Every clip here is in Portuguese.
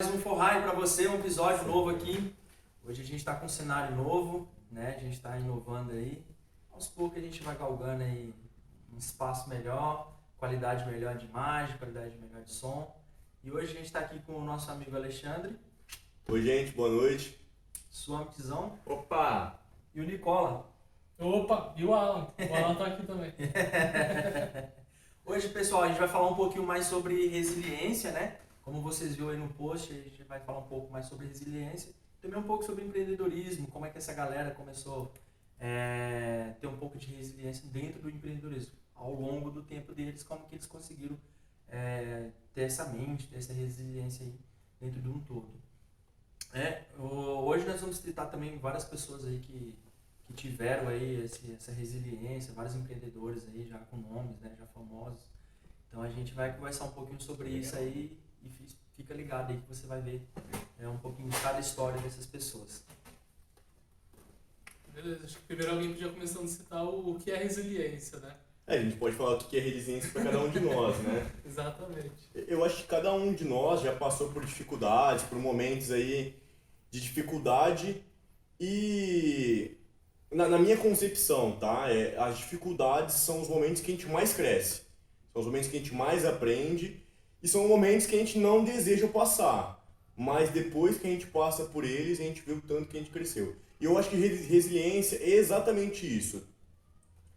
mais um Forrai para você, um episódio novo aqui. Hoje a gente está com um cenário novo, né? A gente está inovando aí. Aos poucos a gente vai galgando aí um espaço melhor, qualidade melhor de imagem, qualidade melhor de som. E hoje a gente está aqui com o nosso amigo Alexandre. Oi, gente, boa noite. Suamitizão. Opa! E o Nicola. Opa, e o Alan? O Alan tá aqui também. Hoje, pessoal, a gente vai falar um pouquinho mais sobre resiliência, né? Como vocês viram aí no post, a gente vai falar um pouco mais sobre resiliência. Também um pouco sobre empreendedorismo, como é que essa galera começou a é, ter um pouco de resiliência dentro do empreendedorismo. Ao longo do tempo deles, como que eles conseguiram é, ter essa mente, ter essa resiliência aí dentro de um todo. É, hoje nós vamos tratar também várias pessoas aí que, que tiveram aí esse, essa resiliência, vários empreendedores aí já com nomes, né, já famosos. Então a gente vai conversar um pouquinho sobre isso aí e fica ligado aí que você vai ver é, um pouquinho de cada história dessas pessoas. Beleza, acho que primeiro alguém podia começando a citar o, o que é resiliência, né? É, a gente pode falar o que é resiliência para cada um de nós, né? Exatamente. Eu acho que cada um de nós já passou por dificuldades, por momentos aí de dificuldade e na, na minha concepção, tá? É, as dificuldades são os momentos que a gente mais cresce, são os momentos que a gente mais aprende e são momentos que a gente não deseja passar, mas depois que a gente passa por eles, a gente vê o tanto que a gente cresceu. E eu acho que resiliência é exatamente isso.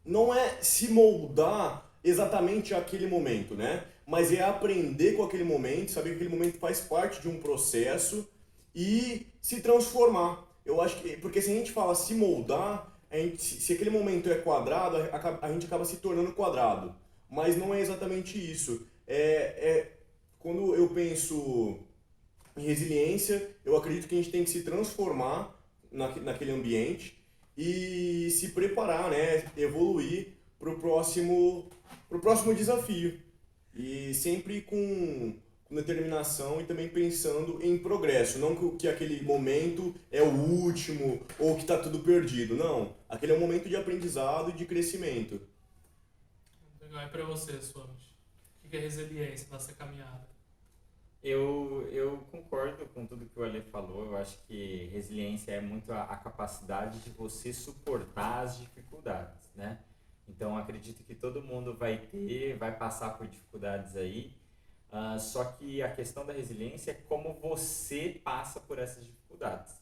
Não é se moldar exatamente aquele momento, né? Mas é aprender com aquele momento, saber que aquele momento faz parte de um processo e se transformar. Eu acho que, porque se a gente fala se moldar, a gente, se aquele momento é quadrado, a, a gente acaba se tornando quadrado. Mas não é exatamente isso é, é, quando eu penso em resiliência, eu acredito que a gente tem que se transformar na, naquele ambiente e se preparar, né, evoluir para o próximo, pro próximo desafio. E sempre com, com determinação e também pensando em progresso. Não que, que aquele momento é o último ou que está tudo perdido. Não. Aquele é um momento de aprendizado e de crescimento. Legal. E para você, Suami? É resiliência nessa caminhada? Eu, eu concordo com tudo que o Ale falou. Eu acho que resiliência é muito a, a capacidade de você suportar as dificuldades, né? Então acredito que todo mundo vai ter, vai passar por dificuldades aí. Uh, só que a questão da resiliência é como você passa por essas dificuldades.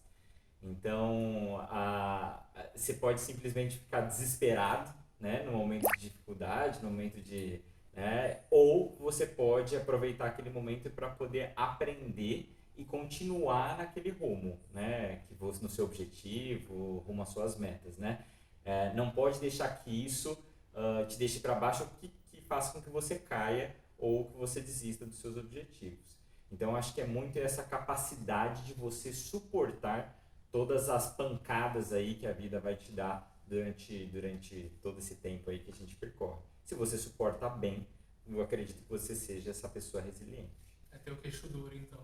Então, uh, você pode simplesmente ficar desesperado, né, no momento de dificuldade, no momento de né? Ou você pode aproveitar aquele momento para poder aprender e continuar naquele rumo, né? Que você no seu objetivo, rumo às suas metas, né? É, não pode deixar que isso uh, te deixe para baixo, que, que faça com que você caia ou que você desista dos seus objetivos. Então, acho que é muito essa capacidade de você suportar todas as pancadas aí que a vida vai te dar durante, durante todo esse tempo aí que a gente percorre. Se você suporta bem, eu acredito que você seja essa pessoa resiliente. É ter o queixo duro, então.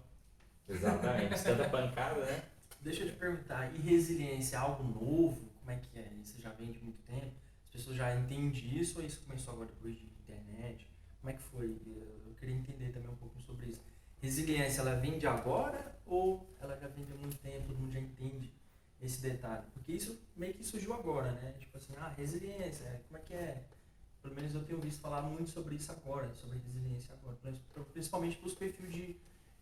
Exatamente. Tanta pancada, né? Deixa eu te perguntar, e resiliência é algo novo? Como é que é? Isso já vem de muito tempo? As pessoas já entendem isso ou isso começou agora depois de internet? Como é que foi? Eu queria entender também um pouco sobre isso. Resiliência, ela vem de agora ou ela já vem de muito tempo, todo mundo já entende esse detalhe? Porque isso meio que surgiu agora, né? Tipo assim, ah, resiliência, como é que é? Pelo menos eu tenho visto falar muito sobre isso agora, sobre resiliência agora. Principalmente para os perfis de,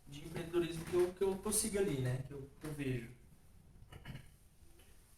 de empreendedorismo que eu, que eu consigo ali, né? Que eu, que eu vejo.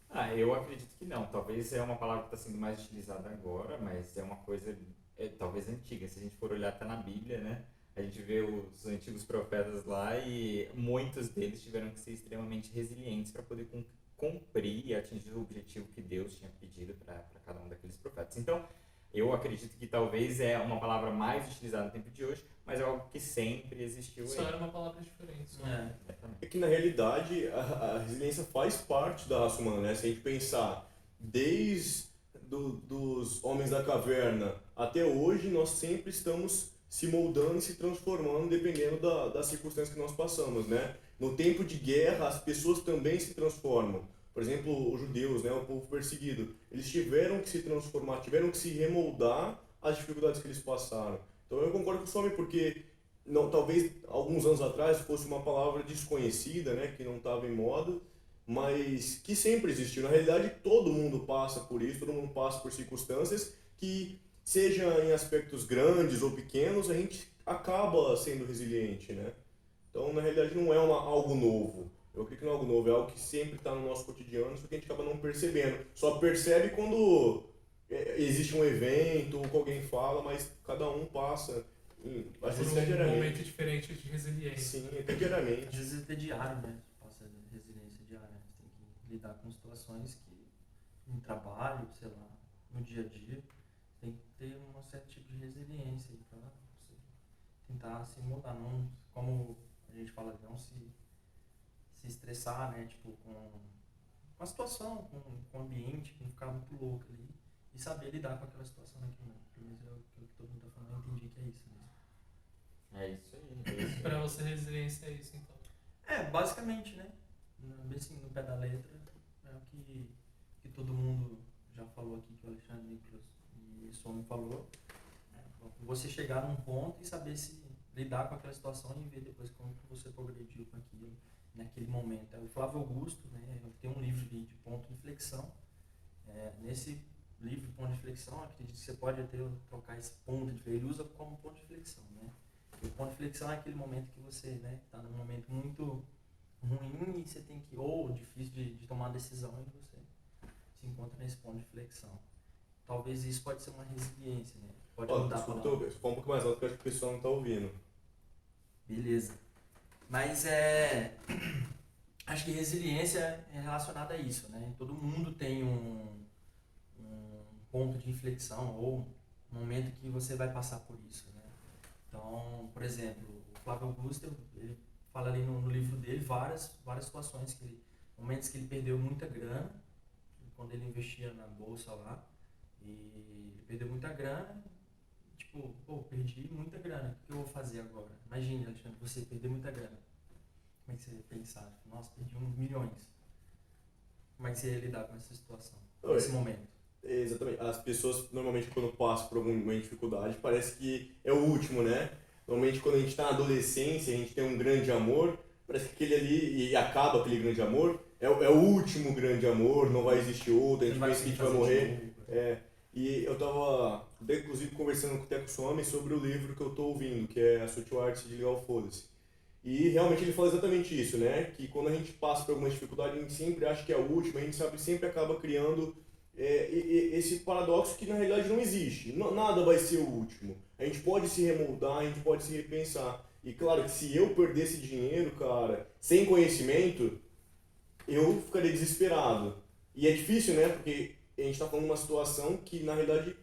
Ah, eu acredito que não. Talvez é uma palavra que está sendo mais utilizada agora, mas é uma coisa é, talvez antiga. Se a gente for olhar até na Bíblia, né? A gente vê os antigos profetas lá e muitos deles tiveram que ser extremamente resilientes para poder cumprir e atingir o objetivo que Deus tinha pedido para cada um daqueles profetas. Então, eu acredito que talvez é uma palavra mais utilizada no tempo de hoje, mas é algo que sempre existiu. Só aí. era uma palavra diferente. É. é que na realidade a, a, resiliência faz parte da raça humana, né? Se a gente pensar desde do, dos homens da caverna até hoje, nós sempre estamos se moldando e se transformando dependendo da, das circunstâncias que nós passamos, né? No tempo de guerra, as pessoas também se transformam por exemplo, os judeus, né, o povo perseguido, eles tiveram que se transformar, tiveram que se remoldar às dificuldades que eles passaram. Então eu concordo com o Swami porque não, talvez alguns anos atrás fosse uma palavra desconhecida, né, que não estava em moda, mas que sempre existiu. Na realidade, todo mundo passa por isso, todo mundo passa por circunstâncias que, seja em aspectos grandes ou pequenos, a gente acaba sendo resiliente, né? Então, na realidade, não é uma, algo novo. Eu não é algo novo, é algo que sempre está no nosso cotidiano, só que a gente acaba não percebendo. Só percebe quando é, existe um evento ou que alguém fala, mas cada um passa Hum, às vezes um diariamente. momento diferente de resiliência. Sim, até diariamente. Às vezes até diário, né? Passa resiliência diária. Você tem que lidar com situações que em trabalho, sei lá, no dia a dia, tem que ter um certo tipo de resiliência você tentar se mudar, não como a gente fala, não se, se estressar, né? Tipo, com, com a situação, com, com o ambiente, com ficar muito louco ali. E saber lidar com aquela situação naquele momento. Pelo menos é o que todo mundo tá falando, eu entendi que é isso mesmo. É isso aí. É isso aí. Pra você, resiliência é isso, então. É, basicamente, né? Bem assim, no pé da letra, é o que, que todo mundo já falou aqui, que o Alexandre Nicolas e o Somi falou. É, você chegar num ponto e saber se lidar com aquela situação e ver depois como que você progrediu com aquilo naquele momento. É, O Flávio Augusto, né, tem um livro de, de ponto de inflexão. É, nesse livro de ponto de inflexão, acredito que você pode até trocar esse ponto de ele usa como ponto de inflexão, né? E o ponto de inflexão é aquele momento que você né, tá num momento muito ruim e você tem que, ou difícil de, de tomar decisão e você se encontra nesse ponto de inflexão. Talvez isso pode ser uma resiliência, né? Pode Ó, mudar a desculpa, palavra. eu vou falar um pouco mais alto porque acho que o pessoal não tá ouvindo. Beleza. Mas é. Acho que resiliência é relacionada a isso, né? Todo mundo tem um, um ponto de inflexão ou um momento que você vai passar por isso, né? Então, por exemplo, o Flávio Augusto, ele fala ali no, no livro dele várias, várias situações, que ele, momentos que ele perdeu muita grana, quando ele investia na bolsa lá, e ele perdeu muita grana, tipo, pô, perdi muita grana, o que eu vou fazer agora? Imagine, Alexandre, você perder muita grana. Como é que você ia pensar? Tipo, Nossa, perdi uns milhões. Como é que você ia lidar com essa situação, Oi. nesse momento? Exatamente. As pessoas, normalmente, quando passam por alguma dificuldade, parece que é o último, né? Normalmente, quando a gente está na adolescência, a gente tem um grande amor, parece que aquele ali, e acaba aquele grande amor, é, o- é o último grande amor, não vai existir outro, a gente pensa que a gente vai morrer. novo. É, e eu tava, até, inclusive, conversando com o Teco Some sobre o livro que eu tô ouvindo, que é A Sutil Arte de Ligar o Foda-se. E realmente ele fala exatamente isso, né? Que quando a gente passa por alguma dificuldade, a gente sempre acha que é a última, a gente sabe, sempre acaba criando é, esse paradoxo que na realidade não existe. Nada vai ser o último. A gente pode se remoldar, a gente pode se repensar. E claro que se eu perdesse dinheiro, cara, sem conhecimento, eu ficaria desesperado. E é difícil, né? Porque a gente tá falando de uma situação que na realidade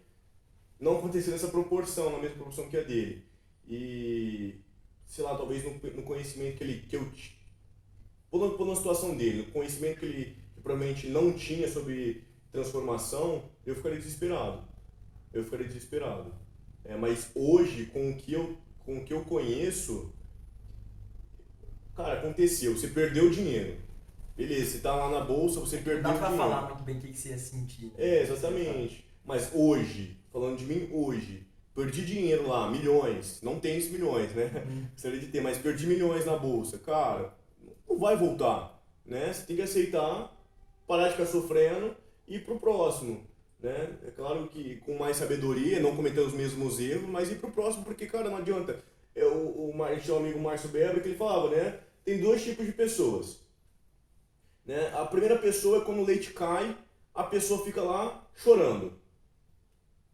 não aconteceu nessa proporção, na mesma proporção que a dele. E sei lá, talvez no, no conhecimento que ele que eu pondo pondo na situação dele, no conhecimento que ele que provavelmente não tinha sobre transformação, eu ficaria desesperado. Eu ficaria desesperado. É, mas hoje, com o que eu com o que eu conheço, cara, aconteceu, você perdeu dinheiro. Beleza, você tá lá na bolsa, você Não perdeu dá pra dinheiro. falar muito bem o que que você ia sentir. né? É, exatamente. Mas hoje, falando de mim hoje, perdi dinheiro lá, milhões. Não tenho esses milhões, né? Uhum. Gostaria de ter, mas perdi milhões na bolsa. Cara, não vai voltar, né? Você tem que aceitar, parar de ficar sofrendo e ir pro próximo, né? É claro que com mais sabedoria, não cometer os mesmos erros, mas ir pro próximo, porque, cara, não adianta. É, o, o, tinha um amigo Márcio Beber que ele falava, né? Tem dois tipos de pessoas. Né? A primeira pessoa é quando o leite cai, a pessoa fica lá chorando.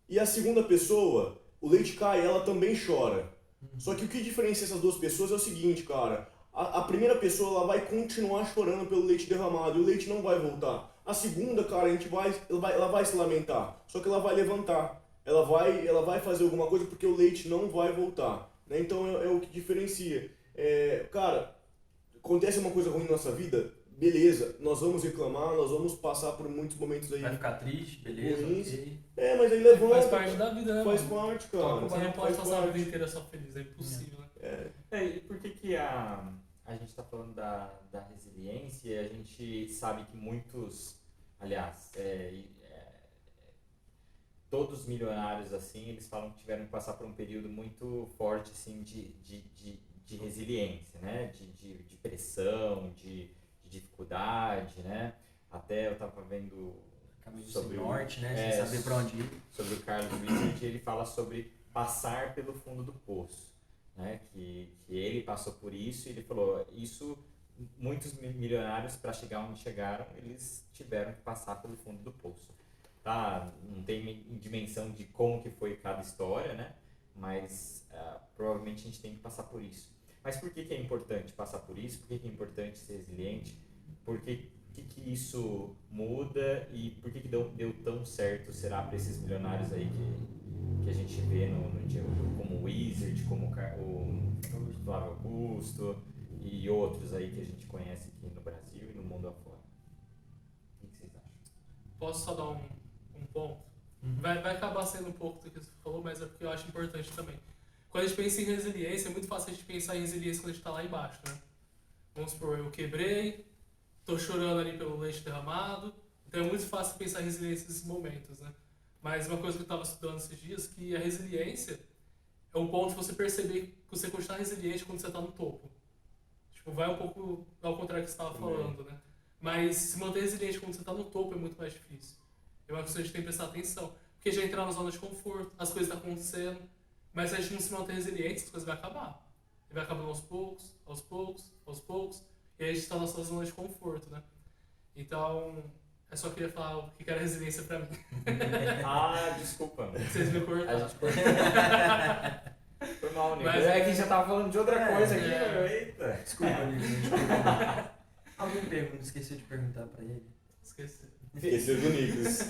E a segunda pessoa, o leite cai, ela também chora. Só que o que diferencia essas duas pessoas é o seguinte, cara. A, a primeira pessoa ela vai continuar chorando pelo leite derramado e o leite não vai voltar. A segunda, cara, a gente vai ela, vai, ela vai se lamentar. Só que ela vai levantar. Ela vai, ela vai fazer alguma coisa porque o leite não vai voltar. Né? Então é, é o que diferencia. É, cara, acontece uma coisa ruim na nossa vida, beleza, nós vamos reclamar, nós vamos passar por muitos momentos aí. Vai ficar triste, beleza, Ruins. ok. É, mas aí levanta. Faz parte da vida, né? Faz mano? parte, cara. Você não pode passar a parte. vida inteira só feliz, é impossível, né? É. É, e por que, que a, a gente está falando da, da resiliência e a gente sabe que muitos, aliás, é, é, todos os milionários assim, eles falam que tiveram que passar por um período muito forte assim de, de, de, de resiliência, né? De, de, de pressão, de, de dificuldade, né? Até eu estava vendo Caminho sobre o- norte, né? é, sem saber pra onde ir. sobre o Carlos Wizard, ele fala sobre passar pelo fundo do poço, né? Que, que ele passou por isso e ele falou, isso muitos mi- milionários para chegar onde chegaram, eles tiveram que passar pelo fundo do poço. Tá? Não tem dimensão de como que foi cada história, né? Mas ah, provavelmente a gente tem que passar por isso. Mas por que, que é importante passar por isso? Por que, que é importante ser resiliente? Por que, que, que isso muda e por que, que deu, deu tão certo, será, para esses milionários aí que, que a gente vê no, no dia, como o Wizard, como o, o Flávio Augusto e outros aí que a gente conhece aqui no Brasil e no mundo afora? O que que vocês acham? Posso só dar um, um ponto? Uhum. Vai, vai acabar sendo um pouco do que você falou, mas é porque eu acho importante também. Quando a gente pensa em resiliência, é muito fácil a gente pensar em resiliência quando a gente está lá embaixo, né? Vamos supor, eu quebrei, tô chorando ali pelo leite derramado, então é muito fácil pensar em resiliência nesses momentos, né? Mas uma coisa que eu estava estudando esses dias, que a resiliência é um ponto de você perceber que você continua resiliente quando você está no topo. Tipo, vai um pouco ao contrário do que você estava falando, né? Mas se manter resiliente quando você está no topo é muito mais difícil. É uma coisa que a gente tem que prestar atenção. Porque já entrar na zona de conforto, as coisas estão acontecendo, mas se a gente não se manter resiliente, as coisas vão acabar. E vai acabando aos poucos, aos poucos, aos poucos, e aí a gente está na nossa zona de conforto, né? Então, eu só queria falar o que era resiliência pra mim. Ah, desculpa. Vocês me A cortaram. gente Foi mal, Nico. Mas é é- que já tava falando de outra É, coisa aqui, é. Eita. Desculpa, Nicolas. Alguém pergunta, esqueceu de perguntar pra ele? Esqueci. Esqueceu do Nicolas.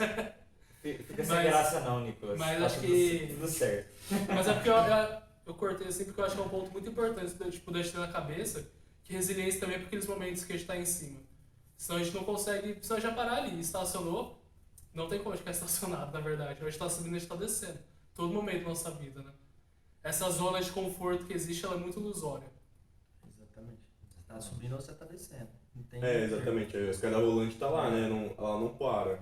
Fica sem Mas- graça não, Nicolas. mas Tá acho que- Tudo certo. Mas é porque eu, eu, eu cortei assim porque eu acho que é um ponto muito importante da- tipo, gente ter na cabeça que resiliência também é por aqueles momentos que a gente tá em cima. Senão a gente não consegue, senão a gente vai parar ali, estacionou, não tem como ficar estacionado, na verdade. A gente tá subindo, a gente tá descendo. Todo momento da nossa vida, né? Essa zona de conforto que existe, ela é muito ilusória. Exatamente. Você tá subindo ou você tá descendo. Não tem É, exatamente. A escada rolante tá lá, né? Não, ela não para.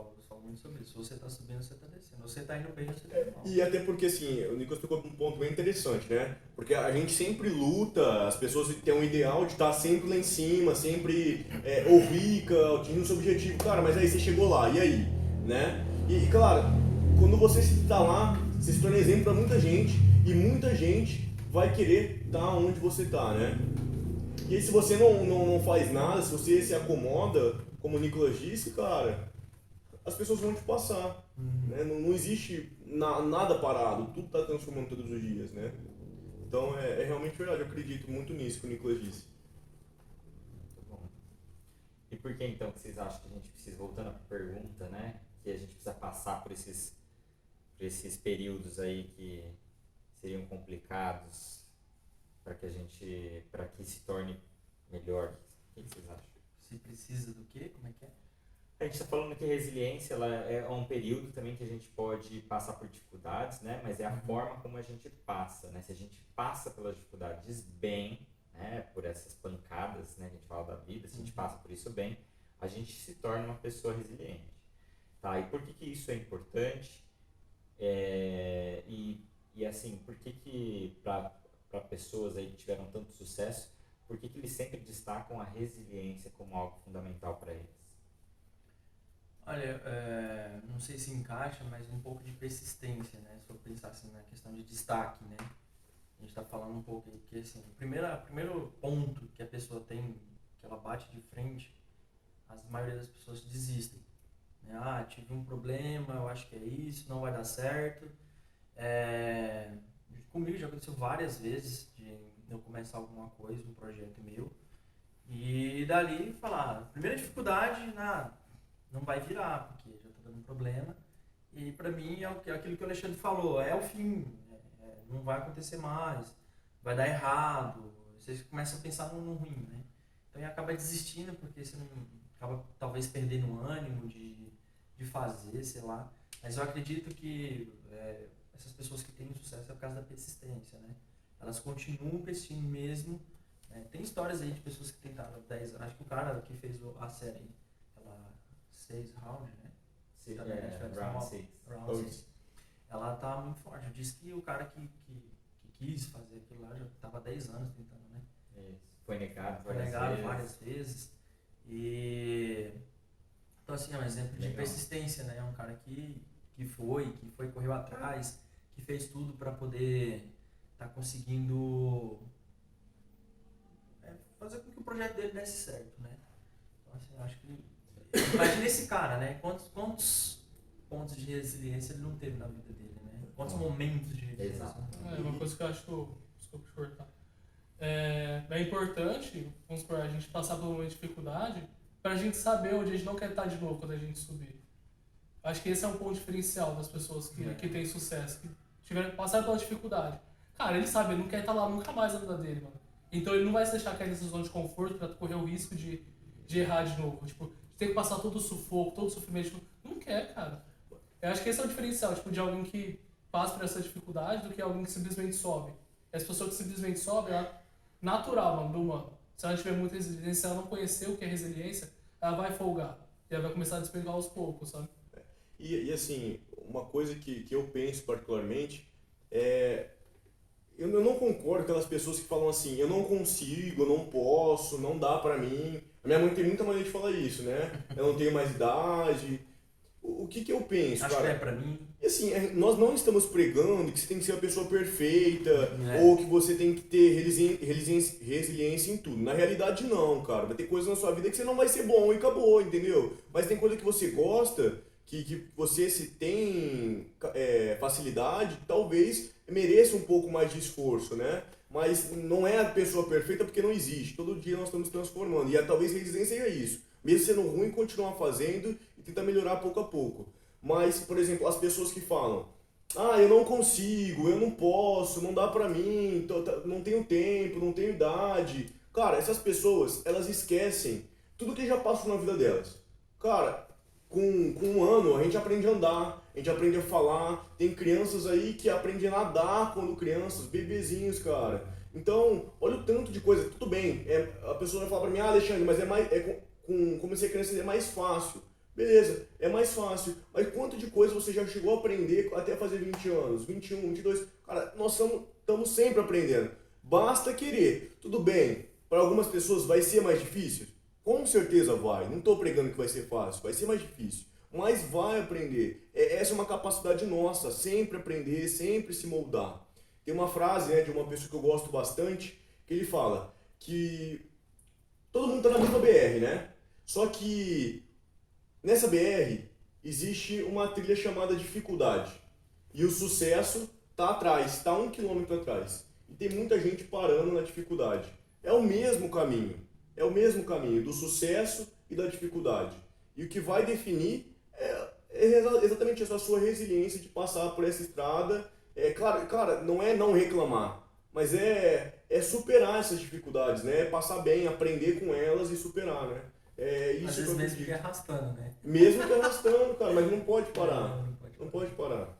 Eu falo muito sobre isso. Você tá subindo você tá descendo. Você tá indo bem você tá indo mal. E até porque, assim, o Nicolas tocou num ponto bem interessante, né? Porque a gente sempre luta, as pessoas têm um ideal de estar sempre lá em cima, sempre é, ou rica, atingindo seu objetivo. Cara, mas aí você chegou lá, e aí? Né? E, e, claro, quando você está lá, você se torna exemplo para muita gente, e muita gente vai querer estar onde você está, né? E aí, se você não, não, não faz nada, se você se acomoda, como o Nicolas disse, cara, as pessoas vão te passar. Uhum. Né? Não, não existe na- nada parado, tudo está transformando todos os dias, né? Então é, é realmente verdade, eu acredito muito nisso que o Nicolas disse. Muito bom. E por que então que vocês acham que a gente precisa, voltando à pergunta, né? Que a gente precisa passar por esses, por esses períodos aí que seriam complicados para que a gente, para que se torne melhor. O que que vocês acham? Você precisa do quê? Como é que é? A gente está falando que resiliência ela é um período também que a gente pode passar por dificuldades, né? Mas é a Uhum. forma como a gente passa, né? Se a gente passa pelas dificuldades bem, né? Por essas pancadas, né? A gente fala da vida, se a gente Uhum. passa por isso bem, a gente se torna uma pessoa resiliente, tá? E por que que isso é importante? É, e, e assim, por que que para pessoas aí que tiveram tanto sucesso, por que que eles sempre destacam a resiliência como algo fundamental para eles? Olha, é, não sei se encaixa, mas um pouco de persistência, né? Se for pensar assim na questão de destaque, né? A gente está falando um pouco porque assim, o primeiro, o primeiro ponto que a pessoa tem, que ela bate de frente, a maioria das pessoas desistem. Né? Ah, tive um problema, eu acho que é isso, não vai dar certo. É, comigo já aconteceu várias vezes de eu começar alguma coisa, um projeto meu, e dali falar, primeira dificuldade, nada não vai virar, porque já está dando problema. E para mim é é aquilo que o Alexandre falou, é o fim, é- é, não vai acontecer mais, vai dar errado, você começa a pensar no, no ruim, né? Então e acaba desistindo porque você não acaba talvez perdendo o ânimo de, de fazer, sei lá. Mas eu acredito que é, essas pessoas que têm sucesso é por causa da persistência, né? Elas continuam persistindo mesmo. né? Tem histórias aí de pessoas que tentaram 10 anos. Acho que o cara que fez a série, seis rounds, né? Se- Também, é, round uma- 6. Round Ou- six. Ela tá muito forte. Diz que o cara que, que, que quis fazer aquilo lá já tava há 10 anos tentando, né? Isso. Foi negado Foi várias negado vezes. várias vezes. E. Então, assim, é um exemplo de Legal. persistência, né? É um cara que, que foi, que foi, correu atrás, que fez tudo para poder estar conseguindo é, fazer com que o projeto dele desse certo, né? Então, assim, eu acho que. Imagina esse cara, né? Quantos, quantos pontos de resiliência ele não teve na vida dele, né? Quantos momentos de resiliência. Exato. É uma coisa que eu acho que eu, desculpa te cortar. É, é importante, vamos supor, a gente passar por uma dificuldade para a gente saber onde a gente não quer estar de novo quando a gente subir. Acho que esse é um ponto diferencial das pessoas que, É. que têm sucesso, que tiveram passaram pela dificuldade. Cara, ele sabe, ele não quer estar lá nunca mais na vida dele, mano. Então ele não vai se deixar cair nessa zona de conforto para correr o risco de, de errar de novo. Tipo, ter que passar todo o sufoco, todo o sofrimento. Tipo, não quer, cara. Eu acho que esse é o diferencial, tipo, de alguém que passa por essa dificuldade do que alguém que simplesmente sobe. E as pessoas que simplesmente sobem, ela, natural, mano, do humano. Se ela tiver muita resiliência, se ela não conhecer o que é resiliência, ela vai folgar. E ela vai começar a despegar aos poucos, sabe? E, e, assim, uma coisa que, que eu penso particularmente é. Eu, eu não concordo com aquelas pessoas que falam assim, eu não consigo, eu não posso, não dá pra mim. A minha mãe tem muita maneira de falar isso, né? Eu não tenho mais idade. O, que que eu penso, Acho que cara? é pra mim. E assim, é- nós não estamos pregando que você tem que ser uma pessoa perfeita É. ou que você tem que ter resilien- resiliência em tudo. Na realidade, não, cara. Vai ter coisas na sua vida que você não vai ser bom e acabou, entendeu? Mas tem coisa que você gosta, que, que você se tem é, facilidade, talvez mereça um pouco mais de esforço, né? Mas não é a pessoa perfeita porque não existe. Todo dia nós estamos transformando. E talvez resiliência seja isso. Mesmo sendo ruim, continuar fazendo e tentar melhorar pouco a pouco. Mas, por exemplo, as pessoas que falam, ah, eu não consigo, eu não posso, não dá pra mim, tá- não tenho tempo, não tenho idade. Cara, essas pessoas, elas esquecem tudo que já passou na vida delas. Cara, com, com um ano a gente aprende a andar, a gente aprende a falar. Tem crianças aí que aprendem a nadar quando crianças, bebezinhos, cara. Então, olha o tanto de coisa. Tudo bem, é, a pessoa vai falar pra mim, ah, Alexandre, mas é mais, é com, com, como ser criança é mais fácil. Beleza, é mais fácil. Mas quanto de coisa você já chegou a aprender até fazer 20 anos, 21, 22? Cara, nós estamos sempre aprendendo. Basta querer. Tudo bem, para algumas pessoas vai ser mais difícil? Com certeza vai. Não estou pregando que vai ser fácil, vai ser mais difícil. Mas vai aprender. É, essa é uma capacidade nossa, sempre aprender, sempre se moldar. Tem uma frase né, de uma pessoa que eu gosto bastante, que ele fala que todo mundo está na mesma BR, né? Só que nessa BR existe uma trilha chamada dificuldade. E o sucesso está atrás, está um quilômetro atrás. E tem muita gente parando na dificuldade. É o mesmo caminho. É o mesmo caminho do sucesso e da dificuldade. E o que vai definir é, é exa- exatamente essa sua resiliência de passar por essa estrada. É claro, cara, não é não reclamar, mas é, é superar essas dificuldades, né? É passar bem, aprender com elas e superar, né? É isso Às que vezes eu mesmo fica arrastando, né? Mesmo que arrastando, cara, mas não pode parar. Não pode Não parar. pode parar.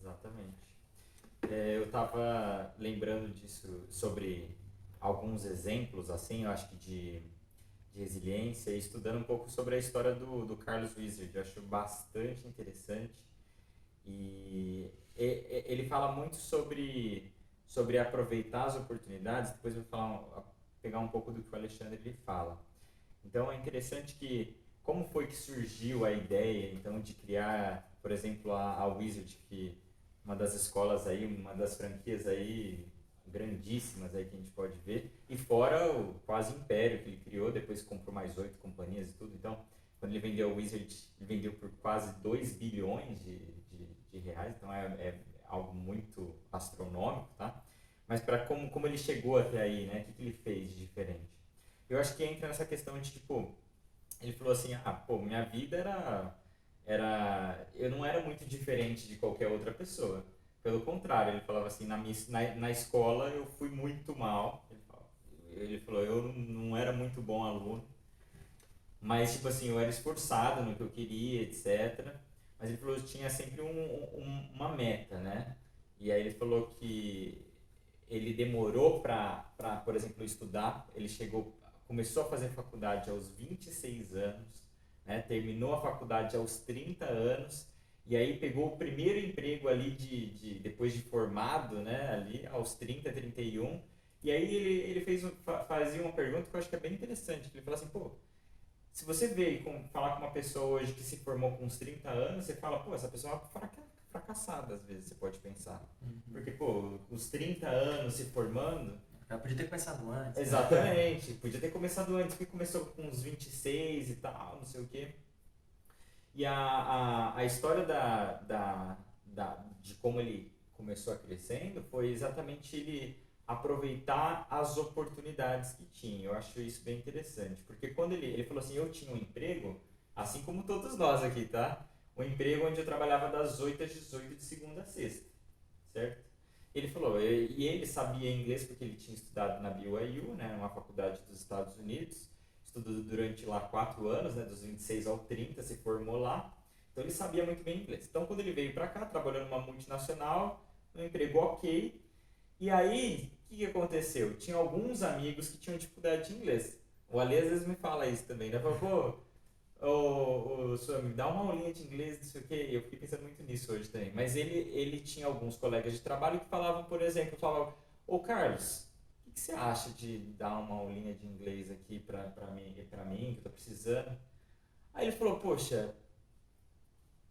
Exatamente. É, eu estava lembrando disso sobre alguns exemplos, assim, eu acho que de, de resiliência, estudando um pouco sobre a história do, do Carlos Wizard. Eu acho bastante interessante. E, ele fala muito sobre, sobre aproveitar as oportunidades, depois eu vou falar, pegar um pouco do que o Alexandre ele fala. Então é interessante que como foi que surgiu a ideia então de criar, por exemplo, a, a Wizard, que uma das escolas aí, uma das franquias aí grandíssimas aí que a gente pode ver, e fora o quase império que ele criou, depois comprou mais oito companhias e tudo. Então, quando ele vendeu a Wizard, ele vendeu por quase 2 bilhões de, de, de reais, então é, é algo muito astronômico, tá? Mas para como, como ele chegou até aí, né? O que, que ele fez de diferente? Eu acho que entra nessa questão de, tipo, ele falou assim, ah, pô, minha vida era, era, eu não era muito diferente de qualquer outra pessoa. Pelo contrário, ele falava assim, na, minha, na, na escola eu fui muito mal. Ele falou, eu não, era muito bom aluno, mas, tipo assim, eu era esforçado no que eu queria, etc. Mas ele falou tinha sempre um, um- uma meta, né? E aí ele falou que ele demorou para, por exemplo, estudar. Ele chegou, começou a fazer faculdade aos 26 anos, né? terminou a faculdade aos 30 anos e aí pegou o primeiro emprego ali de, de depois de formado, né, ali aos 30, 31. E aí ele, ele fez fazia uma pergunta que eu acho que é bem interessante. Ele falou assim, pô, se você vê com, falar com uma pessoa hoje que se formou com uns 30 anos, você fala, pô, essa pessoa é uma fracassada, às vezes, você pode pensar. Uhum. Porque, pô, os 30 anos se formando, ela podia ter começado antes. Né? Exatamente. Podia ter começado antes, porque começou com uns 26 e tal, não sei o quê. E a, a, a história da, da, da, de como ele começou a crescendo foi exatamente ele aproveitar as oportunidades que tinha. Eu acho isso bem interessante. Porque quando ele, ele falou assim, eu tinha um emprego, assim como todos nós aqui, tá? Um emprego onde eu trabalhava das 8 às 18 de segunda a sexta, certo? Ele falou, e ele sabia inglês porque ele tinha estudado na BYU, né, uma faculdade dos Estados Unidos, estudou durante lá quatro anos, né, dos 26 ao 30, se formou lá, então ele sabia muito bem inglês. Então quando ele veio para cá, trabalhou numa multinacional, um emprego ok, e aí, o que, que aconteceu? Tinha alguns amigos que tinham dificuldade de inglês. O Ali às vezes me fala isso também, né, falou, pô, o, o seu amigo, dá uma aulinha de inglês, não sei o quê. Eu fiquei pensando muito nisso hoje também. Mas ele, ele tinha alguns colegas de trabalho que falavam, por exemplo, falavam, ô Carlos, que, que você acha de dar uma aulinha de inglês aqui pra, pra, mim, pra mim, que eu tô precisando? Aí ele falou, poxa,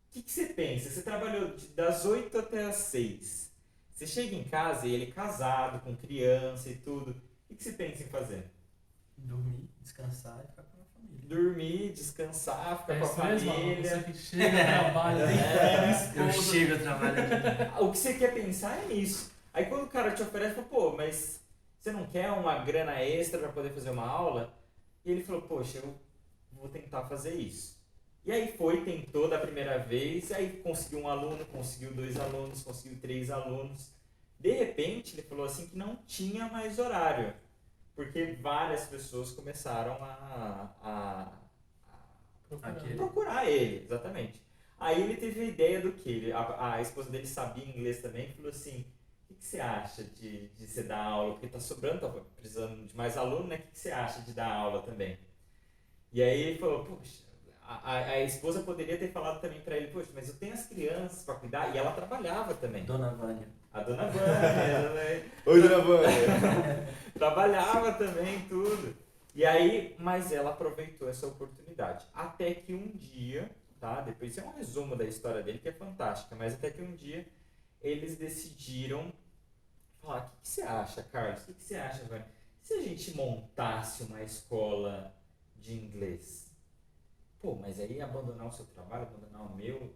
o que, que você pensa? Você trabalhou das 8 até as 6. Você chega em casa e ele é casado, com criança e tudo. O que, que você pensa em fazer? Dormir, descansar e ficar com dormir, descansar, ficar é com a família. Você que chega, trabalha, é, Eu chego, trabalho aqui. O que você quer pensar é nisso. Aí quando o cara te oferece, fala, pô, mas você não quer uma grana extra para poder fazer uma aula? E ele falou, poxa, eu vou tentar fazer isso. E aí foi, tentou da primeira vez, aí conseguiu um aluno, conseguiu dois alunos, conseguiu três alunos. De repente, ele falou assim que não tinha mais horário porque várias pessoas começaram a, a, a procurar ele, exatamente. Aí ele teve a ideia do que? A, a esposa dele sabia inglês também falou assim: que, você acha de, de você dar aula? Porque tá sobrando, tá precisando de mais aluno, né? O que, que você acha de dar aula também? E aí ele falou: poxa, a, a, esposa poderia ter falado também para ele: poxa, mas eu tenho as crianças para cuidar. E ela trabalhava também. Dona Vânia. A dona Vânia também. Oi, dona Vânia. Trabalhava também, tudo. E aí, mas ela aproveitou essa oportunidade. Até que um dia, tá? Depois é um resumo da história dele que é fantástica, mas até que um dia eles decidiram falar: o que, que você acha, Carlos? O que, que você acha, Vânia? Se a gente montasse uma escola de inglês? Pô, mas aí abandonar o seu trabalho, abandonar o meu,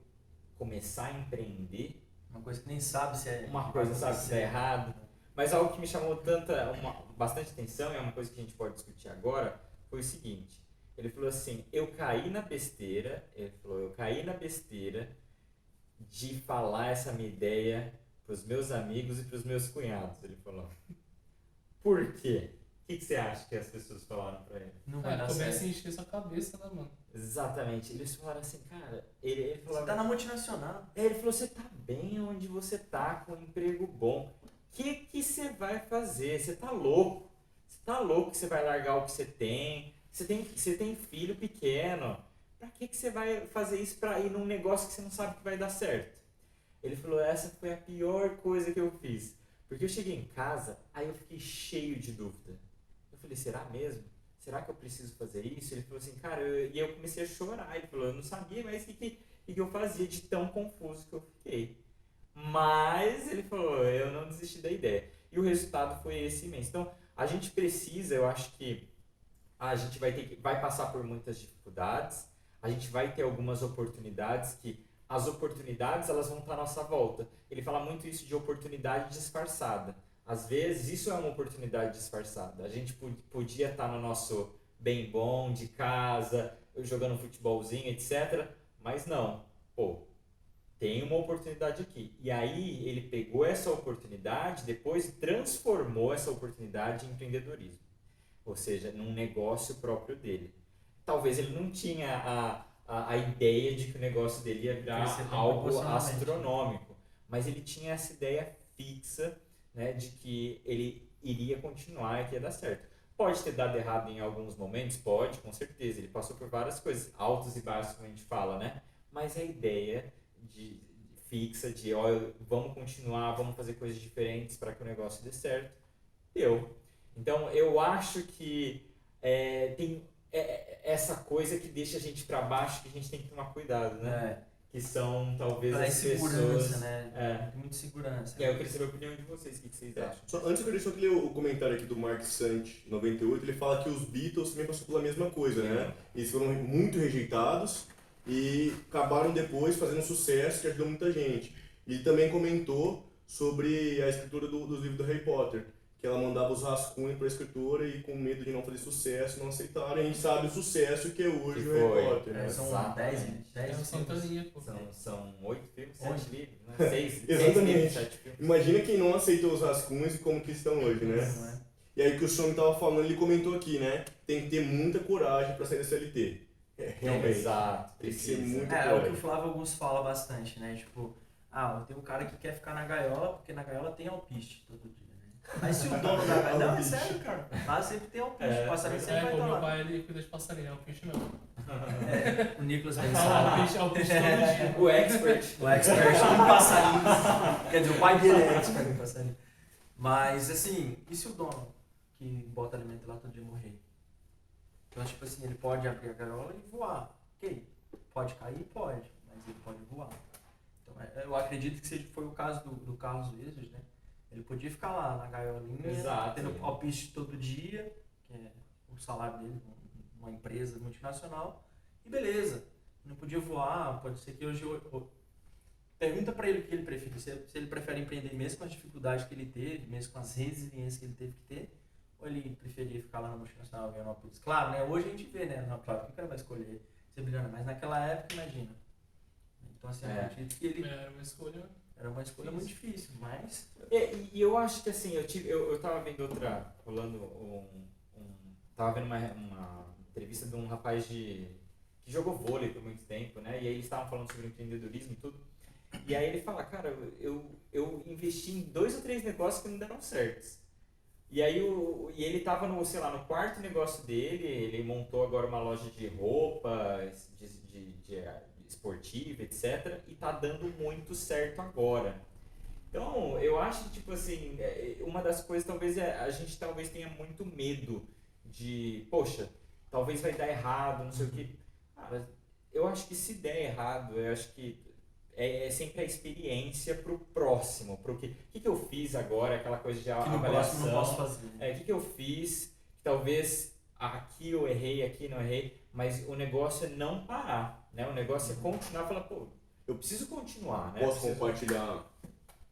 começar a empreender uma coisa que nem sabe se é. Uma coisa sabe se é errado. Mas algo que me chamou tanta, uma, bastante atenção, e é uma coisa que a gente pode discutir agora, foi o seguinte. Ele falou assim, eu caí na besteira, ele falou, eu caí na besteira de falar essa minha ideia para os meus amigos e para os meus cunhados. Ele falou. Por quê? O que, que, você acha que as pessoas falaram pra ele? Não vai dar começa certo. a encher sua cabeça, né, mano? Exatamente. Eles falaram assim, cara, ele, ele falou. Você tá na multinacional. É, ele falou, você tá bem onde você tá, com um emprego bom. O que que você vai fazer? Você tá louco. Você tá louco que você vai largar o que você tem. Você tem, você tem filho pequeno. Pra que, que você vai fazer isso pra ir num negócio que você não sabe que vai dar certo? Ele falou, essa foi a pior coisa que eu fiz. Porque eu cheguei em casa, aí eu fiquei cheio de dúvida falei, será mesmo? Será que eu preciso fazer isso? Ele falou assim, cara, eu... e eu comecei a chorar. Ele falou, eu não sabia mais o que, que, que eu fazia de tão confuso que eu fiquei. Mas ele falou, eu não desisti da ideia. E o resultado foi esse imenso. Então, a gente precisa, eu acho que a gente vai ter que, vai passar por muitas dificuldades, a gente vai ter algumas oportunidades que as oportunidades elas vão estar à nossa volta. Ele fala muito isso de oportunidade disfarçada. Às vezes isso é uma oportunidade disfarçada. A gente podia estar no nosso bem bom, de casa, jogando futebolzinho, etc. Mas não. Pô, tem uma oportunidade aqui. E aí ele pegou essa oportunidade depois transformou essa oportunidade em empreendedorismo. Ou seja, num negócio próprio dele. Talvez ele não tinha a, a, a ideia de que o negócio dele ia virar algo astronômico. Mas ele tinha essa ideia fixa né, de que ele iria continuar e que ia dar certo. Pode ter dado errado em alguns momentos? Pode, com certeza. Ele passou por várias coisas, altos e baixos, como a gente fala, né? Mas a ideia de, fixa de, ó, vamos continuar, vamos fazer coisas diferentes para que o negócio dê certo, deu. Então, eu acho que é, tem é, é, essa coisa que deixa a gente para baixo que a gente tem que tomar cuidado, né? É. Que são talvez as pessoas. né? É. Muita segurança. E aí eu queria saber a opinião de vocês, o que, que vocês acham? Só, antes eu queria só ler o comentário aqui do Mark Sant, 98, ele fala que os Beatles também passaram pela mesma coisa, né? Eles foram muito rejeitados e acabaram depois fazendo sucesso que ajudou muita gente. Ele também comentou sobre a escritura do, dos livros do Harry Potter, que ela mandava os rascunhos para a escritora e com medo de não fazer sucesso, não aceitaram. E a gente sabe o sucesso que é hoje Que o Harry. Potter, É, né? são Exatamente. 10, É 10 o Santaninha, pô. São, são oito filmes, Oito. sete livros, né? Seis, seis Exatamente. livros, filmes. Imagina quem não aceitou os rascunhos e como que estão hoje, né? Não é? E aí que o Song tava falando, ele comentou aqui, né? Tem que ter muita coragem para sair da CLT. É, realmente. Exato, Tem que ser muito É, é o que coragem. o Flávio Augusto fala bastante, né? Tipo, ah, tem um cara que quer ficar na gaiola, porque na gaiola tem alpiste todo dia, né? Mas se o dono da gaiola. Não, é sério, cara. Lá sempre tem alpiste. É, o passarinho sempre É, vai pô, estar meu lá. pai ele cuida de passarinho, é o peixe mesmo. É, o Nicolas Fala Benzala. alpiste, alpiste todo dia. O expert. O expert em passarinhos. Quer dizer, o pai dele é expert em passarinho. Mas, assim, e se o dono que bota alimento lá todo dia morrer? Então, tipo assim, ele pode abrir a gaiola e voar. Ok. Pode cair? Pode. Mas ele pode voar. Então, é- eu acredito que seja, foi o caso do, do Carlos Vezes, né? Ele podia ficar lá na gaiolinha, Exato. tendo alpiste todo dia, que é o salário dele, um- uma empresa multinacional, e beleza. Não podia voar, pode ser que hoje. eu- Pergunta pra ele o que ele prefere. Se, ele prefere empreender mesmo com as dificuldades que ele teve, mesmo com as resiliências que ele teve que ter, ou ele preferia ficar lá na multinacional ganhando uma putz. Claro, né? Hoje a gente vê, né? Não, claro que o cara vai escolher ser brilhante, mas naquela época, imagina. Então, assim, É. acredito que ele Era uma escolha. Era uma escolha muito difícil, mas. É, e, e eu acho que assim, eu, tive, eu, eu tava vendo outra, rolando um, um tava vendo uma, uma entrevista de um rapaz de, que jogou vôlei por muito tempo, né, e aí eles estavam falando sobre empreendedorismo e tudo, e aí ele fala, cara, eu, eu investi em dois ou três negócios que não deram certos. E aí o, e ele tava no, sei lá, no quarto negócio dele, ele montou agora uma loja de roupa, de, de, de, de esportiva, etc, e tá dando muito certo agora. Então, eu acho que, tipo assim, é, uma das coisas talvez é a gente talvez tenha muito medo de, poxa, talvez vai dar errado, não sei o quê. Ah, mas eu acho que se der errado, eu acho que é, é sempre a experiência pro próximo, pro que, que, que eu fiz agora, aquela coisa de Que no avaliação. próximo não posso fazer. É, o que, que eu fiz? Talvez aqui eu errei, aqui não errei, mas o negócio é não parar, né? O negócio é continuar e falar, pô, eu preciso continuar, né? Posso Preciso- compartilhar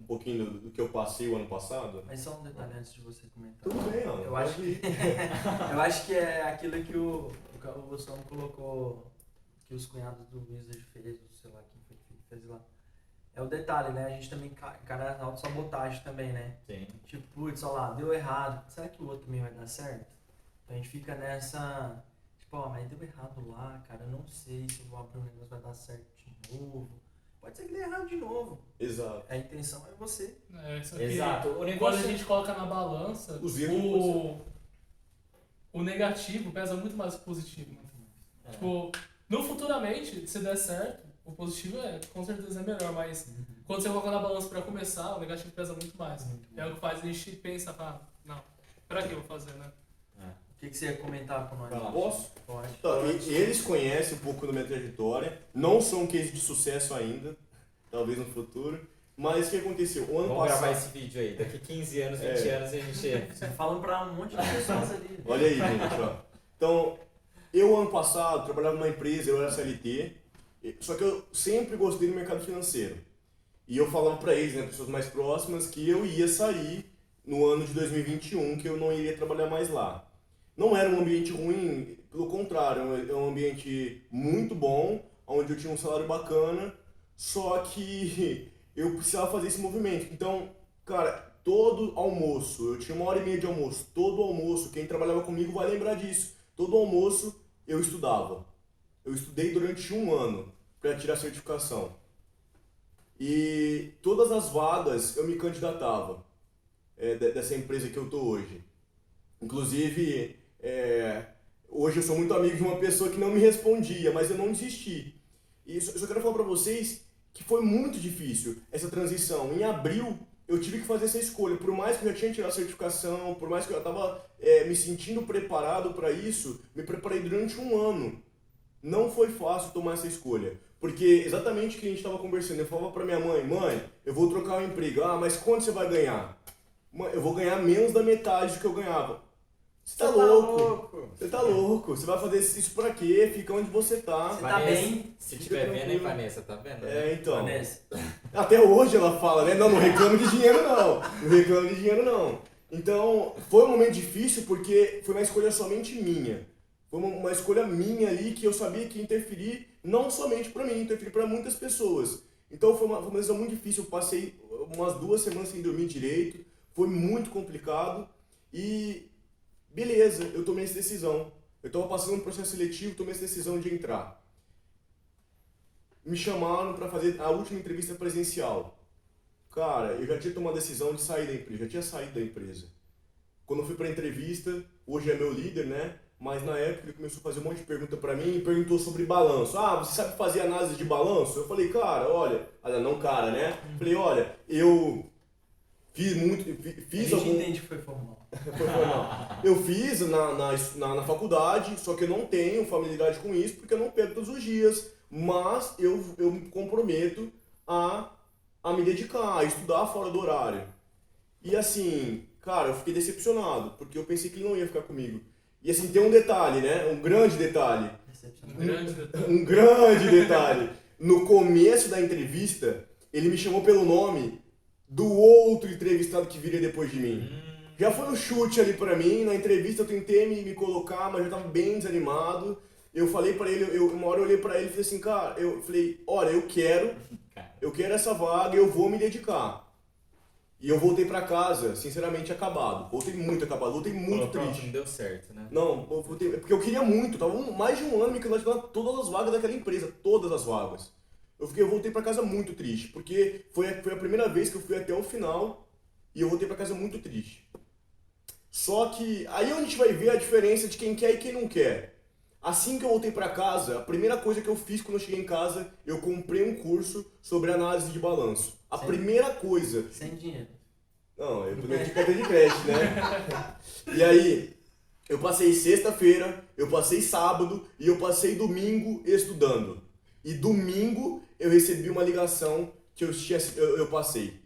um pouquinho do, do que eu passei o ano passado? Mas só um detalhe antes de você comentar. Tudo bem, Ana. Eu acho ir. Eu acho que é aquilo que o, o, Gustavo colocou, que os cunhados do Wizard fez, ou sei lá quem foi que fez lá. É o detalhe, né? A gente também ca- encara a autossabotagem também, né? Sim. Tipo, putz, olha lá, deu errado. Será que o outro também vai dar certo? Então a gente fica nessa. Tipo, ó, mas deu errado lá, cara. Eu não sei se eu vou abrir um negócio vai dar certo de novo. Pode ser que dê errado de novo. Exato. A intenção é você. É, isso aqui, Exato. O Quando negócio a gente coloca na balança, Os o, o negativo pesa muito mais que o positivo. É. Tipo, no futuramente, se der certo, o positivo é com certeza é melhor, mas quando você coloca na balança pra começar, o negativo pesa muito mais. É o que faz a gente pensar, ah, não, pra que eu vou fazer, né? O que, que você ia comentar com nós? Vai lá. Posso? Pode. Então, eles conhecem um pouco da minha trajetória, não são um case de sucesso ainda, talvez no futuro, mas o que aconteceu? O ano Vamos gravar passado. esse vídeo aí. Daqui 15 anos, 20 É. anos a gente. Você falando pra um monte de pessoas ali. Olha aí, gente, ó. Então, eu ano passado trabalhava numa empresa, eu era CLT, só que eu sempre gostei do mercado financeiro. E eu falava pra eles, né, pessoas mais próximas, que eu ia sair no ano de 2021, que eu não iria trabalhar mais lá. Não era um ambiente ruim, pelo contrário, é um ambiente muito bom, onde eu tinha um salário bacana, só que eu precisava fazer esse movimento. Então, cara, todo almoço, eu tinha uma hora e meia de almoço, todo almoço, quem trabalhava comigo vai lembrar disso. Todo almoço eu estudava. Eu estudei durante um ano para tirar a certificação. E todas as vagas eu me candidatava é, de- dessa empresa que eu tô hoje. Inclusive, é, hoje eu sou muito amigo de uma pessoa que não me respondia, mas eu não desisti. E só, só quero falar para vocês que foi muito difícil essa transição. Em abril, eu tive que fazer essa escolha. Por mais que eu já tinha tirado a certificação, por mais que eu estava é, me sentindo preparado para isso, me preparei durante um ano. Não foi fácil tomar essa escolha. Porque exatamente o que a gente estava conversando, eu falava para minha mãe, mãe, eu vou trocar o emprego. Ah, mas quanto você vai ganhar? Mãe, eu vou ganhar menos da metade do que eu ganhava. Você tá, tá louco? louco. Você tá louco? Você vai fazer isso pra quê? Fica onde você tá. Você tá bem? Se tiver vendo, hein, tranquilo. Vanessa, tá vendo? É, né? então. Vanessa. Até hoje ela fala, né? Não, não reclame de dinheiro não. Não reclame de dinheiro não. Então, foi um momento difícil porque foi uma escolha somente minha. Foi uma, uma escolha minha ali que eu sabia que ia interferir não somente pra mim, interferir pra muitas pessoas. Então foi uma, foi uma decisão muito difícil. Eu passei umas duas semanas sem dormir direito. Foi muito complicado. E beleza, eu tomei essa decisão. Eu estava passando um processo seletivo, tomei essa decisão de entrar. Me chamaram para fazer a última entrevista presencial. Cara, eu já tinha tomado a decisão de sair da empresa, já tinha saído da empresa. Quando eu fui para a entrevista, hoje é meu líder, né? Mas na época ele começou a fazer um monte de pergunta para mim e perguntou sobre balanço. Ah, você sabe fazer análise de balanço? Eu falei, cara, olha, olha, não cara, né? Falei, olha, eu fiz muito, fi- A fiz gente algum entende que foi formal. Foi. Eu fiz na, na, na, na faculdade, só que eu não tenho familiaridade com isso porque eu não pego todos os dias. Mas eu, eu me comprometo a, a me dedicar, a estudar fora do horário. E assim, cara, eu fiquei decepcionado, porque eu pensei que ele não ia ficar comigo. E assim, tem um detalhe, né? Um grande detalhe. Um grande detalhe. Um grande detalhe. No começo da entrevista, ele me chamou pelo nome do outro entrevistado que viria depois de mim. Já foi um chute ali pra mim, na entrevista eu tentei me, me colocar, mas eu tava bem desanimado. Eu falei pra ele, eu, uma hora eu olhei pra ele e falei assim, cara, eu falei, olha, eu quero, eu quero essa vaga, eu vou me dedicar. E eu voltei pra casa, sinceramente, acabado. Voltei muito acabado, voltei muito Falou, triste. não deu certo, né? Não, eu voltei, é porque eu queria muito, tava um- mais de um ano me candidatando todas as vagas daquela empresa, todas as vagas. Eu, fiquei, eu voltei pra casa muito triste, porque foi, foi a primeira vez que eu fui até o final e eu voltei pra casa muito triste. Só que aí a gente vai ver a diferença de quem quer e quem não quer. Assim que eu voltei pra casa, a primeira coisa que eu fiz quando eu cheguei em casa, eu comprei um curso sobre análise de balanço. A Sim. primeira coisa Sem dinheiro. não, eu tomei de cartão de crédito, né? E aí, eu passei sexta-feira, eu passei sábado e eu passei domingo estudando. E domingo eu recebi uma ligação que eu, tinha, eu, eu passei.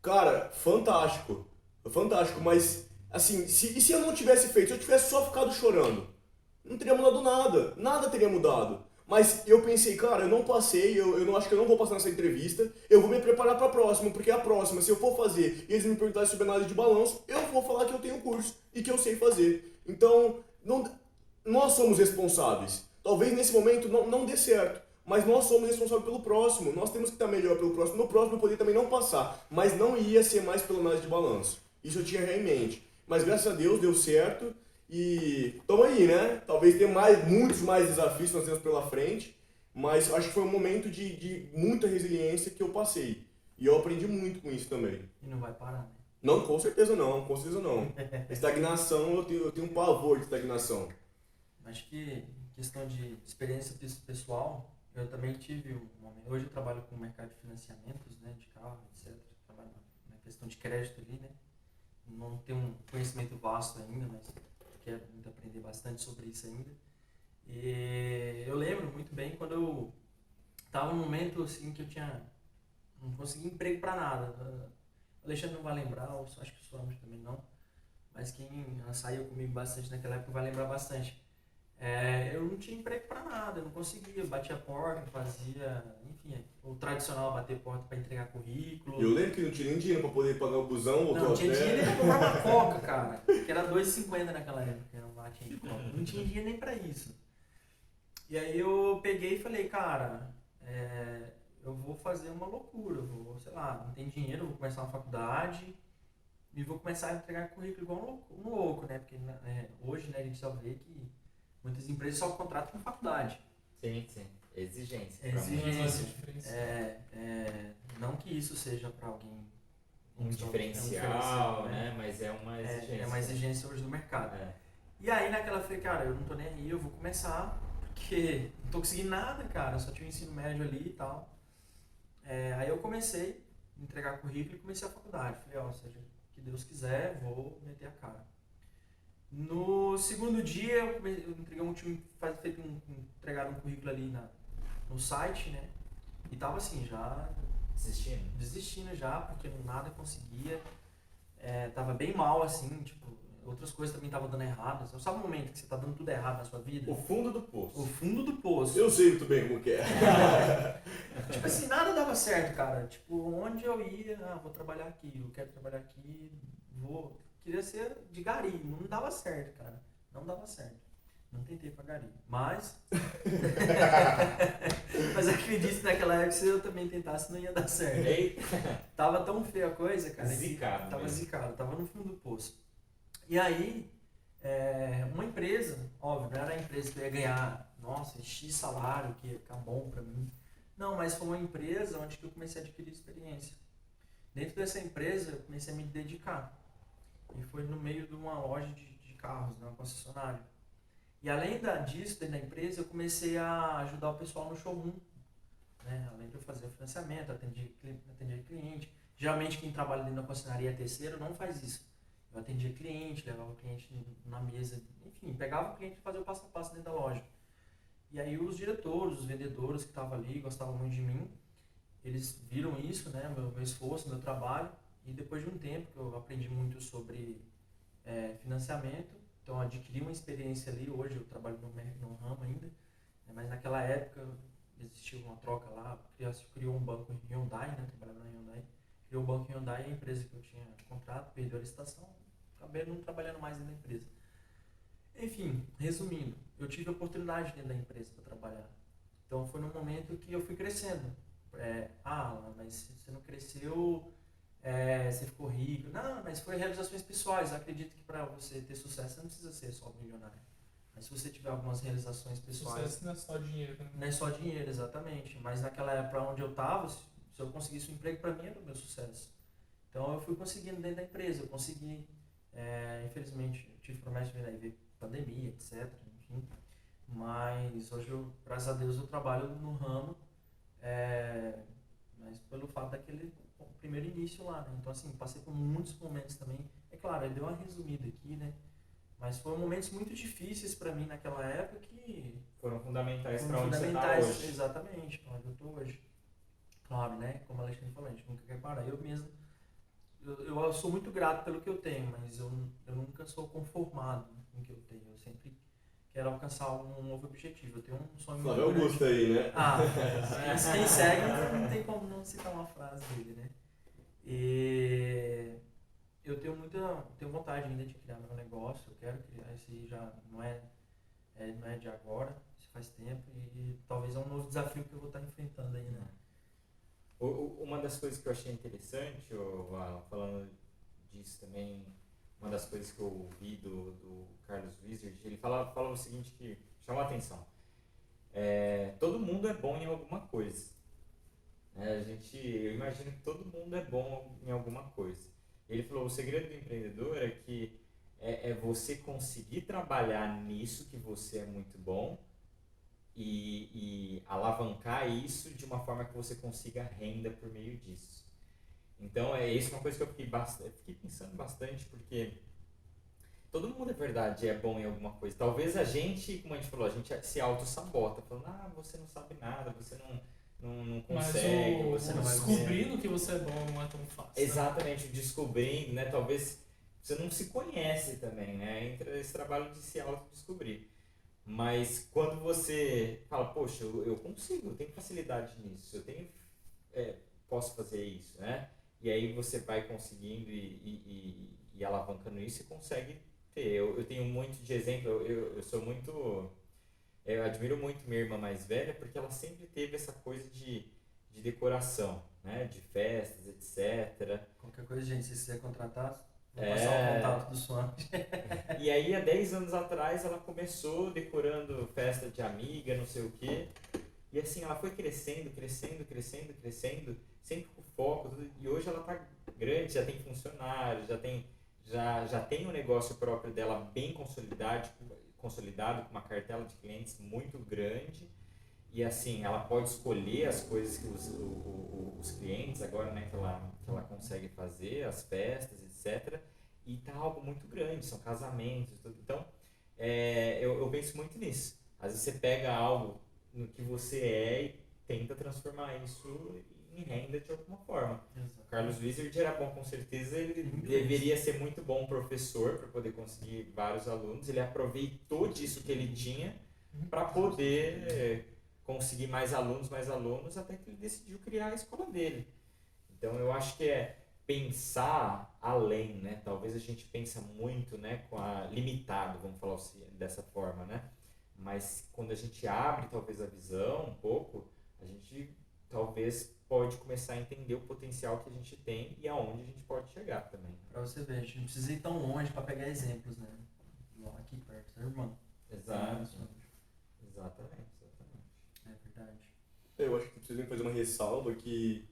Cara, fantástico. Fantástico, mas assim, se, e se eu não tivesse feito, se eu tivesse só ficado chorando, não teria mudado nada. Nada teria mudado. Mas eu pensei, cara, eu não passei, eu, eu não acho que eu não vou passar nessa entrevista, eu vou me preparar para a próxima, porque a próxima, se eu for fazer e eles me perguntarem sobre análise de balanço, eu vou falar que eu tenho curso e que eu sei fazer. Então, não, nós somos responsáveis. Talvez nesse momento não, não dê certo, mas nós somos responsáveis pelo próximo. Nós temos que estar melhor pelo próximo. No próximo eu poderia também não passar, mas não ia ser mais pela análise de balanço. Isso eu tinha em mente. Mas graças a Deus deu certo e estamos aí, né? Talvez tenha mais, muitos mais desafios que nós temos pela frente, mas acho que foi um momento de, de muita resiliência que eu passei. E eu aprendi muito com isso também. E não vai parar, né? Não, com certeza não, com certeza não. Estagnação, eu tenho, eu tenho um pavor de estagnação. Acho que questão de experiência pes- pessoal, eu também tive um momento. Hoje eu trabalho com o mercado de financiamentos, né, de carro, etc. Trabalho na questão de crédito ali, né? Não tenho um conhecimento vasto ainda, mas quero muito aprender bastante sobre isso ainda. E eu lembro muito bem quando eu estava num momento assim que eu tinha não consegui emprego para nada. O Alexandre não vai lembrar, acho que o Suami também não. Mas quem saiu comigo bastante naquela época vai lembrar bastante. É, eu não tinha emprego para nada, eu não conseguia, batia a porta, fazia, enfim, o tradicional bater porta para entregar currículo. Eu lembro que não tinha nem dinheiro pra poder pagar o busão, voltou Não, tinha dinheiro nem pra comprar uma coca, cara. Que era 2,50 naquela época, era um latinha de coca. Não tinha dinheiro nem pra isso. E aí eu peguei e falei, cara, é, eu vou fazer uma loucura. Eu vou, sei lá, não tem dinheiro, eu vou começar uma faculdade e vou começar a entregar currículo igual um louco, um louco né? Porque né, hoje né, a gente só vê que muitas empresas só contratam com faculdade. Sim, sim. Exigência. Exigência. É, é, não que isso seja para alguém um diferencial, né? Mas é uma exigência. É, é uma exigência hoje do mercado. É. E aí naquela eu falei, cara, eu não tô nem aí, eu vou começar, porque não tô conseguindo nada, cara, eu só tinha o ensino médio ali e tal. É, aí eu comecei a entregar currículo e comecei a faculdade. Falei, ó, seja, que Deus quiser, vou meter a cara. No segundo dia eu, come- eu entreguei um time, faz- feito um, um, entregaram um currículo ali na, no site, né? E tava assim, já Desistindo? desistindo já, porque nada conseguia. É, tava bem mal, assim, tipo, outras coisas também estavam dando errado. Você sabe o momento que você tá dando tudo errado na sua vida? O fundo do poço. O fundo do poço. Eu sei muito bem como que é. Tipo assim, nada dava certo, cara. Tipo, onde eu ia, ah, vou trabalhar aqui, eu quero trabalhar aqui, vou. Queria ser de gari, não dava certo, cara. Não dava certo. Não tentei pra gari. Mas. Mas acredite, naquela época, se eu também tentasse, não ia dar certo. Eita! Tava tão feia a coisa, cara. que Zicado Tava mesmo. zicado, tava no fundo do poço. E aí, é, uma empresa, óbvio, não era a empresa que eu ia ganhar, nossa, X salário, que ia ficar bom pra mim. Não, mas foi uma empresa onde que eu comecei a adquirir experiência. Dentro dessa empresa, eu comecei a me dedicar. E foi no meio de uma loja de, de carros, né, uma concessionária. E além da, disso, dentro da empresa, eu comecei a ajudar o pessoal no showroom. Né? Além de eu fazer o financiamento, atender, cli- atender cliente. Geralmente quem trabalha dentro da concessionaria terceiro não faz isso. Eu atendia cliente, levava o cliente na mesa, enfim, pegava o cliente e fazia o passo a passo dentro da loja. E aí os diretores, os vendedores que estavam ali, gostavam muito de mim, eles viram isso, né, meu, meu esforço, meu trabalho, e depois de um tempo que eu aprendi muito sobre eh, financiamento, então adquiri uma experiência ali, hoje eu trabalho no, no ramo ainda, né, mas naquela época existiu uma troca lá, criou, criou um banco em Hyundai, né, trabalhava na Hyundai, criou o banco Hyundai, a empresa que eu tinha contrato, perdeu a licitação, acabei não trabalhando mais da empresa. Enfim, resumindo, eu tive oportunidade dentro da empresa para trabalhar. Então foi no momento que eu fui crescendo. É, ah, mas você não cresceu, é, você ficou rico. Não, mas foi realizações pessoais. Eu acredito que para você ter sucesso, você não precisa ser só milionário. Mas se você tiver algumas realizações pessoais, Sucesso não é só dinheiro, né? não é só dinheiro, exatamente. Mas naquela época onde eu estava, se eu conseguisse um emprego, para mim era o meu sucesso. Então eu fui conseguindo dentro da empresa, eu consegui. é, infelizmente, eu tive promessa de vir pandemia, etc. Enfim. Mas hoje, eu, graças a Deus, eu trabalho no ramo, é, mas pelo fato daquele primeiro início lá, né? Então, assim, passei por muitos momentos também. É claro, ele deu uma resumida aqui, né? Mas foram momentos muito difíceis para mim naquela época que Foram fundamentais para onde você fundamentais, hoje. exatamente, para onde eu estou hoje. Claro, né? Como a Alexandre falou, a gente nunca quer parar. Eu mesmo, eu, eu sou muito grato pelo que eu tenho, mas eu, eu nunca sou conformado com o que eu tenho. Eu sempre quero alcançar um novo objetivo. Eu tenho um sonho muito Flávio grande. Augusto aí, né? Ah, mas quem segue não tem como não citar uma frase dele, né? E eu tenho muita, tenho vontade ainda de criar meu negócio, eu quero criar, esse já não é, é, não é de agora, isso faz tempo e talvez é um novo desafio que eu vou estar enfrentando aí, né? Uma das coisas que eu achei interessante, falando disso também, uma das coisas que eu ouvi do, do Carlos Wizard, ele falava, falava o seguinte que chamou a atenção. É, todo mundo é bom em alguma coisa. né? a gente, eu imagino que todo mundo é bom em alguma coisa. Ele falou, o segredo do empreendedor é que é, é você conseguir trabalhar nisso que você é muito bom e, e alavancar isso de uma forma que você consiga renda por meio disso. Então, é isso uma coisa que eu fiquei, bast- eu fiquei pensando bastante, porque todo mundo, é verdade, é bom em alguma coisa. Talvez a gente, como a gente falou, a gente se auto-sabota, falando, ah, você não sabe nada, você não, não, não Mas consegue, o, você o não vai ver." descobrindo que você é bom não é tão fácil. né? Exatamente, descobrindo, né? Talvez você não se conhece também, né? Entra esse trabalho de se autodescobrir. Mas quando você fala, poxa, eu, eu consigo, eu tenho facilidade nisso, eu tenho, é, posso fazer isso, né? E aí você vai conseguindo e, e, e, e alavancando isso e consegue ter. Eu, eu tenho muito de exemplo, eu, eu, eu sou muito. Eu admiro muito minha irmã mais velha porque ela sempre teve essa coisa de, de decoração, né? De festas, etc. Qualquer coisa, gente, se quiser contratar, vou É. passar o contato do Swan. E aí, há 10 anos atrás, ela começou decorando festa de amiga, não sei o quê. E assim, ela foi crescendo, crescendo, crescendo, crescendo, sempre com foco. E hoje ela tá grande, já tem funcionários, já tem, já, já tem um negócio próprio dela bem consolidado, consolidado, com uma cartela de clientes muito grande. E assim, ela pode escolher as coisas que os, o, o, os clientes, agora né, que, ela, que ela consegue fazer, as festas, etc. E tá algo muito grande, são casamentos tudo. Então, é, eu, eu penso muito nisso. Às vezes você pega algo no que você é e tenta transformar isso em renda de alguma forma. O Carlos Wizard era bom com certeza, ele Muito deveria ser muito bom professor para poder conseguir vários alunos. Ele aproveitou disso que ele tinha para poder eh, conseguir mais alunos, mais alunos, até que ele decidiu criar a escola dele. Então eu acho que é pensar além, né? Talvez a gente pensa muito, né, com a limitado, vamos falar assim, dessa forma, né? Mas quando a gente abre talvez a visão um pouco, a gente talvez pode começar a entender o potencial que a gente tem e aonde a gente pode chegar também. Pra você ver, a gente não precisa ir tão longe pra pegar exemplos, né? Igual aqui perto, tá, irmão? Exato. Exatamente, exatamente. É verdade. Eu acho que precisam fazer uma ressalva que,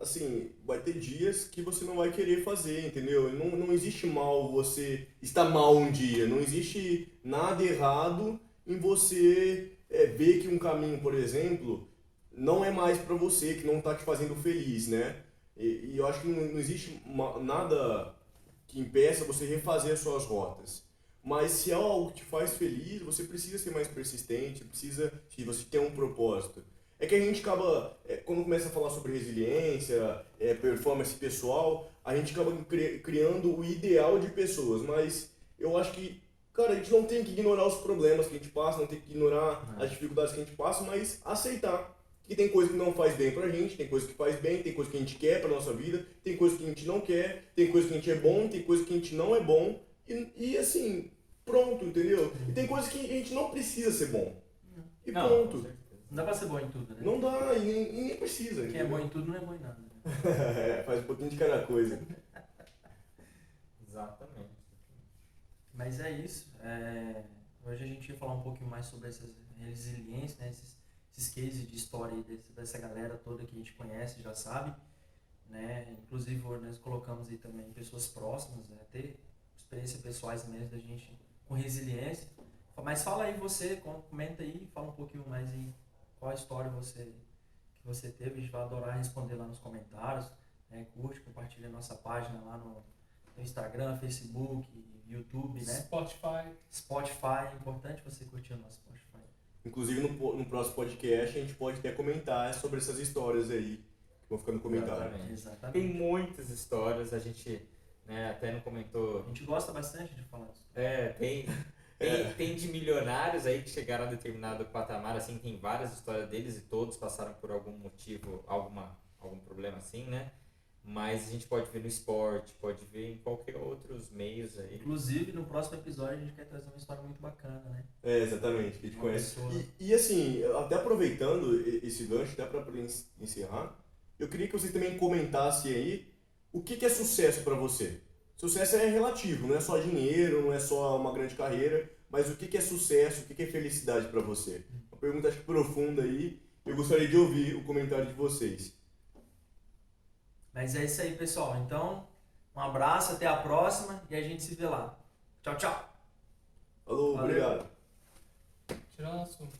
assim, vai ter dias que você não vai querer fazer, entendeu? Não, não existe mal você estar mal um dia, não existe nada errado em você é, ver que um caminho, por exemplo, não é mais para você, que não tá te fazendo feliz, né? E, e eu acho que não, não existe ma- nada que impeça você refazer as suas rotas. Mas se é algo que te faz feliz, você precisa ser mais persistente, precisa, se você tem um propósito. É que a gente acaba, é, quando começa a falar sobre resiliência, é, performance pessoal, a gente acaba cri- criando o ideal de pessoas, mas eu acho que, cara, a gente não tem que ignorar os problemas que a gente passa, não tem que ignorar as dificuldades que a gente passa, mas aceitar que tem coisa que não faz bem pra gente, tem coisa que faz bem, tem coisa que a gente quer pra nossa vida, tem coisa que a gente não quer, tem coisa que a gente é bom, tem coisa que a gente não é bom, e, e assim, pronto, entendeu? E tem coisa que a gente não precisa ser bom. E Não, pronto. Não dá pra ser bom em tudo, né? Não dá, e nem, e nem precisa. Quem é entendeu? bom em tudo não é bom em nada. Né? É, faz um pouquinho de cada coisa. Exatamente. Mas é isso. é, Hoje a gente ia falar um pouquinho mais sobre essas resiliências, né? esses, esses cases de história desse- dessa galera toda que a gente conhece, já sabe. Né? Inclusive nós colocamos aí também pessoas próximas, né? ter experiências pessoais mesmo da gente com resiliência. Mas fala aí você, com- comenta aí, fala um pouquinho mais aí qual a história você, que você teve. A gente vai adorar responder lá nos comentários. Né? Curte, compartilha a nossa página lá no, no Instagram, Facebook, YouTube, né? Spotify. Spotify, é importante você curtir o nosso Spotify. Inclusive no, no próximo podcast a gente pode até comentar sobre essas histórias aí que vão ficar no comentário. Exatamente. Exatamente. Tem muitas histórias, a gente né, até não comentou. A gente gosta bastante de falar disso. É, tem, tem, tem de milionários aí que chegaram a determinado patamar, assim, tem várias histórias deles e todos passaram por algum motivo, alguma, algum problema assim, né? Mas a gente pode ver no esporte, pode ver em qualquer outros meios aí. Inclusive, no próximo episódio a gente quer trazer uma história muito bacana, né? É, exatamente, que a gente Uma conhece. E, e assim, até aproveitando esse gancho, até para encerrar, eu queria que você também comentasse aí o que, que é sucesso para você. Sucesso é relativo, não é só dinheiro, não é só uma grande carreira, mas o que, que é sucesso, o que, que é felicidade para você? Uma pergunta acho que profunda aí, eu gostaria de ouvir o comentário de vocês. Mas é isso aí, pessoal. Então, um abraço, até a próxima e a gente se vê lá. Tchau, tchau. Falou, Valeu. obrigado. Tirar o assunto.